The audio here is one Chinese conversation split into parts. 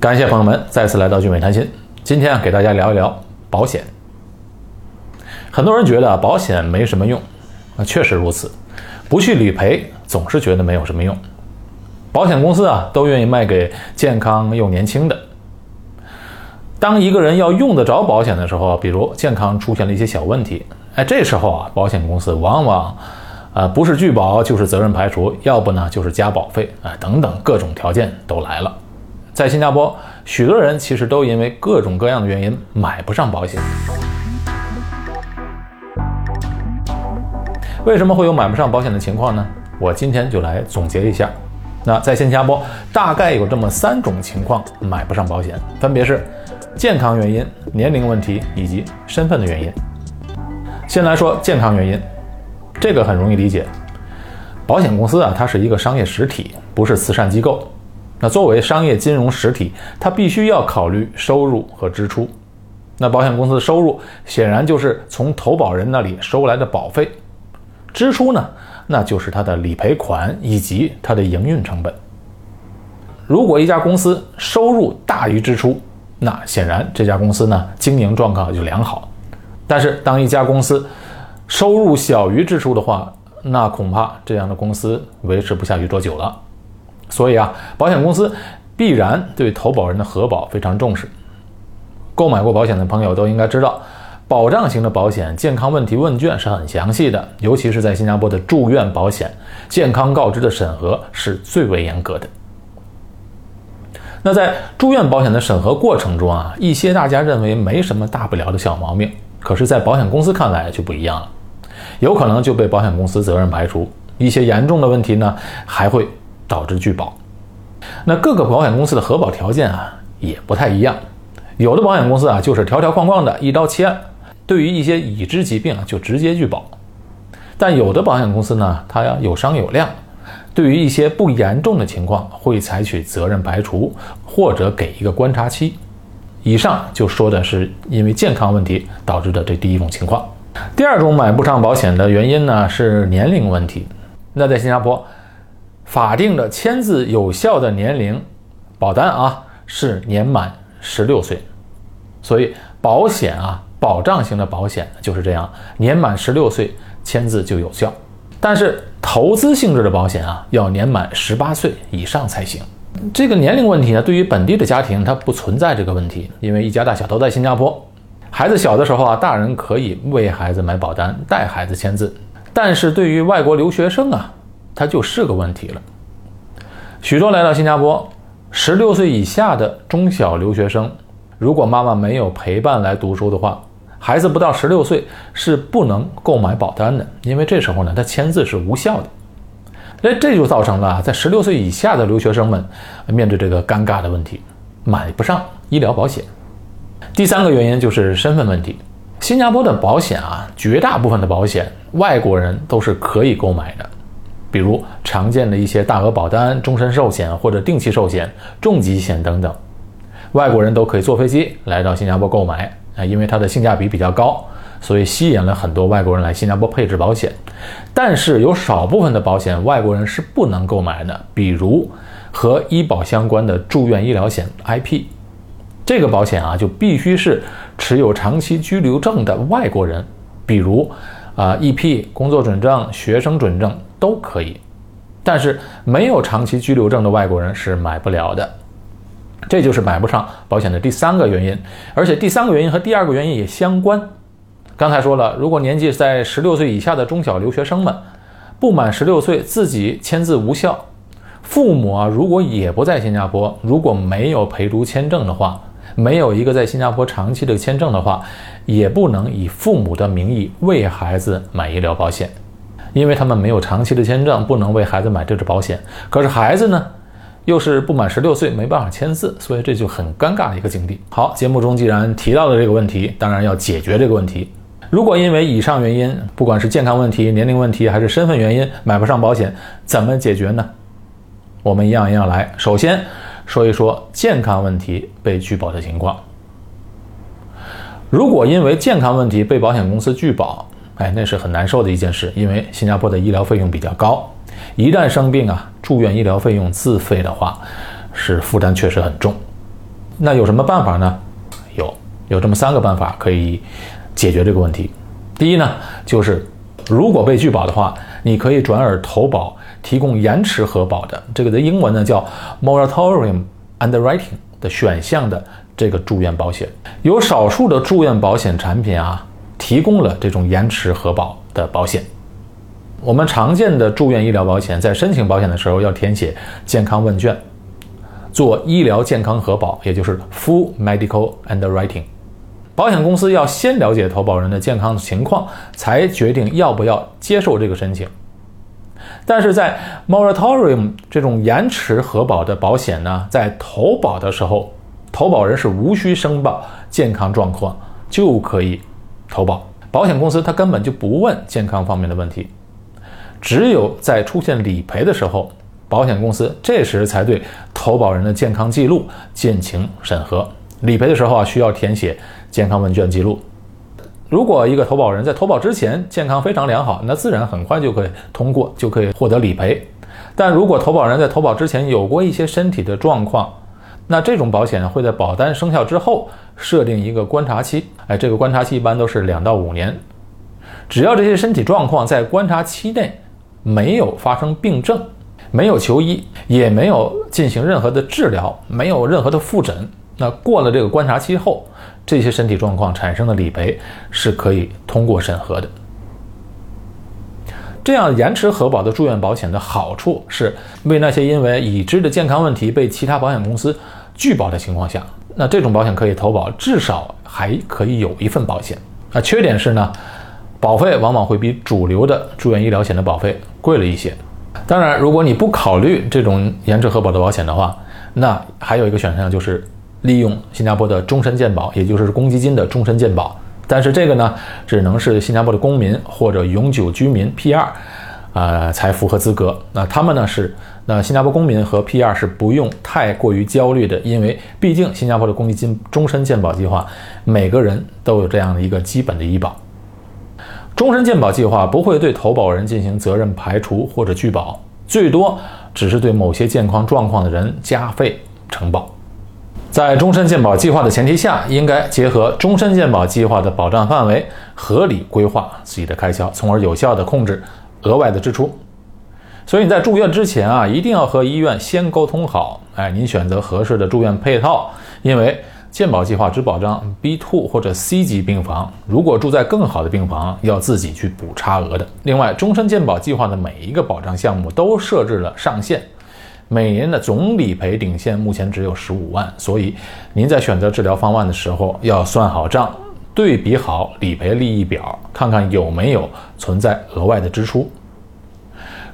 感谢朋友们再次来到聚美谈心。今天啊，给大家聊一聊保险。很多人觉得保险没什么用，啊，确实如此。不去理赔，总是觉得没有什么用。保险公司啊，都愿意卖给健康又年轻的。当一个人要用得着保险的时候，比如健康出现了一些小问题，哎，这时候啊，保险公司往往，呃，不是拒保就是责任排除，要不呢就是加保费啊，等等各种条件都来了。在新加坡，许多人其实都因为各种各样的原因买不上保险。为什么会有买不上保险的情况呢？我今天就来总结一下。那在新加坡，大概有这么三种情况买不上保险，分别是健康原因、年龄问题以及身份的原因。先来说健康原因，这个很容易理解。保险公司啊，它是一个商业实体，不是慈善机构。那作为商业金融实体，它必须要考虑收入和支出。那保险公司的收入显然就是从投保人那里收来的保费，支出呢，那就是它的理赔款以及它的营运成本。如果一家公司收入大于支出，那显然这家公司呢经营状况就良好。但是当一家公司收入小于支出的话，那恐怕这样的公司维持不下去多久了。所以啊，保险公司必然对投保人的核保非常重视。购买过保险的朋友都应该知道，保障型的保险健康问题问卷是很详细的，尤其是在新加坡的住院保险，健康告知的审核是最为严格的。那在住院保险的审核过程中啊，一些大家认为没什么大不了的小毛病，可是，在保险公司看来就不一样了，有可能就被保险公司责任排除。一些严重的问题呢，还会。导致拒保，那各个保险公司的核保条件啊也不太一样，有的保险公司啊就是条条框框的一刀切，对于一些已知疾病啊就直接拒保，但有的保险公司呢它有商有量，对于一些不严重的情况会采取责任排除或者给一个观察期。以上就说的是因为健康问题导致的这第一种情况，第二种买不上保险的原因呢是年龄问题，那在新加坡。法定的签字有效的年龄，保单啊是年满十六岁，所以保险啊保障型的保险就是这样，年满十六岁签字就有效。但是投资性质的保险啊要年满十八岁以上才行。这个年龄问题呢，对于本地的家庭它不存在这个问题，因为一家大小都在新加坡，孩子小的时候啊，大人可以为孩子买保单，带孩子签字。但是对于外国留学生啊。它就是个问题了。许多来到新加坡十六岁以下的中小留学生，如果妈妈没有陪伴来读书的话，孩子不到十六岁是不能购买保单的，因为这时候呢，他签字是无效的。那这就造成了在十六岁以下的留学生们面对这个尴尬的问题，买不上医疗保险。第三个原因就是身份问题。新加坡的保险啊，绝大部分的保险外国人都是可以购买的。比如常见的一些大额保单、终身寿险或者定期寿险、重疾险等等，外国人都可以坐飞机来到新加坡购买啊，因为它的性价比比较高，所以吸引了很多外国人来新加坡配置保险。但是有少部分的保险外国人是不能购买的，比如和医保相关的住院医疗险 IP，这个保险啊就必须是持有长期居留证的外国人，比如啊 EP 工作准证、学生准证。都可以，但是没有长期居留证的外国人是买不了的，这就是买不上保险的第三个原因。而且第三个原因和第二个原因也相关。刚才说了，如果年纪在十六岁以下的中小留学生们不满十六岁自己签字无效，父母啊如果也不在新加坡，如果没有陪读签证的话，没有一个在新加坡长期的签证的话，也不能以父母的名义为孩子买医疗保险。因为他们没有长期的签证，不能为孩子买这支保险。可是孩子呢，又是不满十六岁，没办法签字，所以这就很尴尬的一个境地。好，节目中既然提到了这个问题，当然要解决这个问题。如果因为以上原因，不管是健康问题、年龄问题，还是身份原因，买不上保险，怎么解决呢？我们一样一样来。首先说一说健康问题被拒保的情况。如果因为健康问题被保险公司拒保，哎，那是很难受的一件事，因为新加坡的医疗费用比较高，一旦生病啊，住院医疗费用自费的话，是负担确实很重。那有什么办法呢？有，有这么三个办法可以解决这个问题。第一呢，就是如果被拒保的话，你可以转而投保提供延迟核保的，这个的英文呢叫 moratorium underwriting 的选项的这个住院保险。有少数的住院保险产品啊，提供了这种延迟核保的保险。我们常见的住院医疗保险，在申请保险的时候要填写健康问卷，做医疗健康核保，也就是 full medical underwriting。保险公司要先了解投保人的健康情况，才决定要不要接受这个申请。但是在 moratorium 这种延迟核保的保险呢，在投保的时候，投保人是无需申报健康状况就可以投保，保险公司他根本就不问健康方面的问题。只有在出现理赔的时候，保险公司这时才对投保人的健康记录进行审核。理赔的时候啊，需要填写健康问卷记录。如果一个投保人在投保之前健康非常良好，那自然很快就可以通过，就可以获得理赔。但如果投保人在投保之前有过一些身体的状况，那这种保险会在保单生效之后设定一个观察期。哎，这个观察期一般都是两到五年。只要这些身体状况在观察期内，没有发生病症，没有求医，也没有进行任何的治疗，没有任何的复诊。那过了这个观察期后，这些身体状况产生的理赔是可以通过审核的。这样延迟核保的住院保险的好处是，为那些因为已知的健康问题被其他保险公司拒保的情况下，那这种保险可以投保，至少还可以有一份保险。那，缺点是呢？保费往往会比主流的住院医疗险的保费贵了一些。当然，如果你不考虑这种延迟核保的保险的话，那还有一个选项就是利用新加坡的终身健保，也就是公积金的终身健保。但是这个呢，只能是新加坡的公民或者永久居民 P2，呃，才符合资格。那他们呢是，那新加坡公民和 PR 是不用太过于焦虑的，因为毕竟新加坡的公积金终身健保计划，每个人都有这样的一个基本的医保。终身健保计划不会对投保人进行责任排除或者拒保，最多只是对某些健康状况的人加费承保。在终身健保计划的前提下，应该结合终身健保计划的保障范围，合理规划自己的开销，从而有效地控制额外的支出。所以你在住院之前啊，一定要和医院先沟通好，哎，您选择合适的住院配套，因为。健保计划只保障 B two 或者 C 级病房，如果住在更好的病房，要自己去补差额的。另外，终身健保计划的每一个保障项目都设置了上限，每年的总理赔顶线目前只有十五万，所以您在选择治疗方案的时候要算好账，对比好理赔利益表，看看有没有存在额外的支出。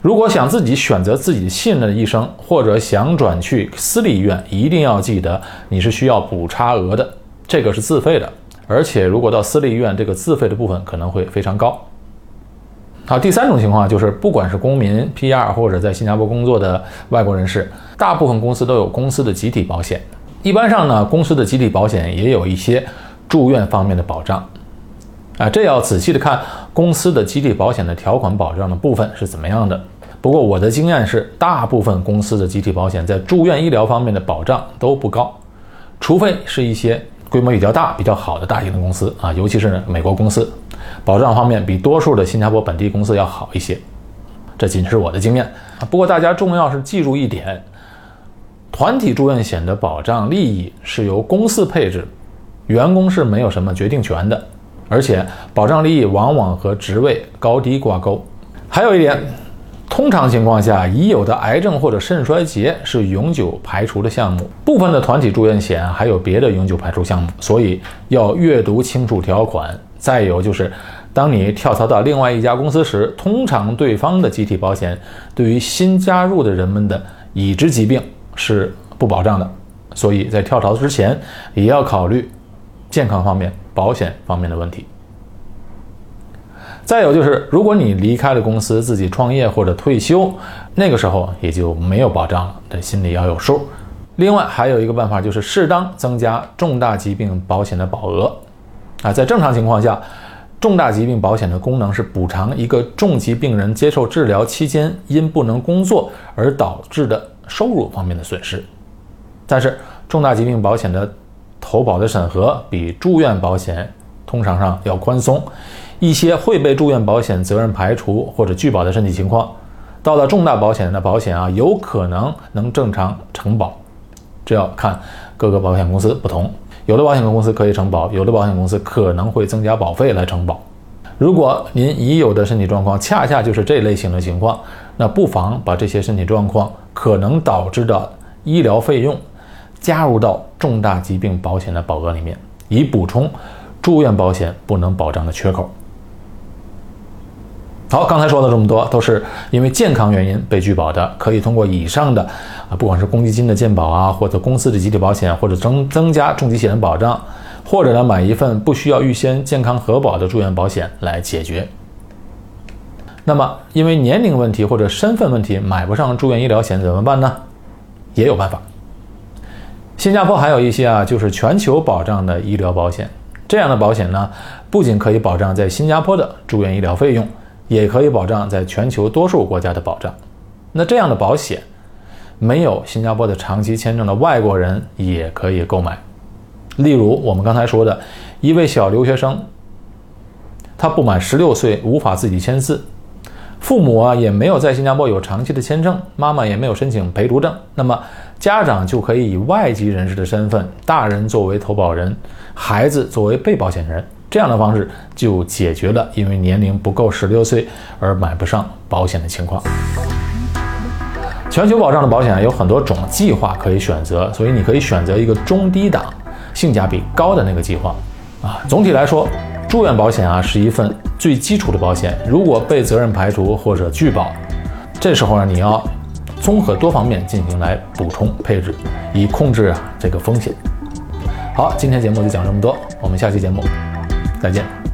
如果想自己选择自己信任的医生，或者想转去私立医院，一定要记得你是需要补差额的，这个是自费的，而且如果到私立医院，这个自费的部分可能会非常高。好，第三种情况就是，不管是公民、PR 或者在新加坡工作的外国人士，大部分公司都有公司的集体保险。一般上呢，公司的集体保险也有一些住院方面的保障。啊，这要仔细的看公司的集体保险的条款保障的部分是怎么样的。不过我的经验是，大部分公司的集体保险在住院医疗方面的保障都不高，除非是一些规模比较大、比较好的大型的公司啊，尤其是美国公司，保障方面比多数的新加坡本地公司要好一些。这仅是我的经验啊。不过大家重要是记住一点，团体住院险的保障利益是由公司配置，员工是没有什么决定权的。而且保障利益往往和职位高低挂钩。还有一点，通常情况下，已有的癌症或者肾衰竭是永久排除的项目。部分的团体住院险还有别的永久排除项目，所以要阅读清楚条款。再有就是，当你跳槽到另外一家公司时，通常对方的集体保险对于新加入的人们的已知疾病是不保障的，所以在跳槽之前也要考虑健康方面。保险方面的问题，再有就是，如果你离开了公司，自己创业或者退休，那个时候也就没有保障了，这心里要有数。另外还有一个办法，就是适当增加重大疾病保险的保额。啊，在正常情况下，重大疾病保险的功能是补偿一个重疾病人接受治疗期间因不能工作而导致的收入方面的损失。但是重大疾病保险的投保的审核比住院保险通常上要宽松，一些会被住院保险责任排除或者拒保的身体情况，到了重大保险的保险啊，有可能能正常承保，这要看各个保险公司不同，有的保险公司可以承保，有的保险公司可能会增加保费来承保。如果您已有的身体状况恰恰就是这类型的情况，那不妨把这些身体状况可能导致的医疗费用加入到重大疾病保险的保额里面，以补充住院保险不能保障的缺口。好，刚才说了这么多都是因为健康原因被拒保的，可以通过以上的啊，不管是公积金的健保啊，或者公司的集体保险，或者增增加重疾险的保障。或者呢，买一份不需要预先健康核保的住院保险来解决。那么，因为年龄问题或者身份问题买不上住院医疗险怎么办呢？也有办法。新加坡还有一些啊，就是全球保障的医疗保险。这样的保险呢，不仅可以保障在新加坡的住院医疗费用，也可以保障在全球多数国家的保障。那这样的保险，没有新加坡的长期签证的外国人也可以购买。例如，我们刚才说的一位小留学生，他不满十六岁，无法自己签字，父母啊也没有在新加坡有长期的签证，妈妈也没有申请陪读证，那么家长就可以以外籍人士的身份，大人作为投保人，孩子作为被保险人，这样的方式就解决了因为年龄不够十六岁而买不上保险的情况。全球保障的保险有很多种计划可以选择，所以你可以选择一个中低档。性价比高的那个计划，啊，总体来说，住院保险啊是一份最基础的保险。如果被责任排除或者拒保，这时候呢，你要综合多方面进行来补充配置，以控制啊这个风险。好，今天节目就讲这么多，我们下期节目再见。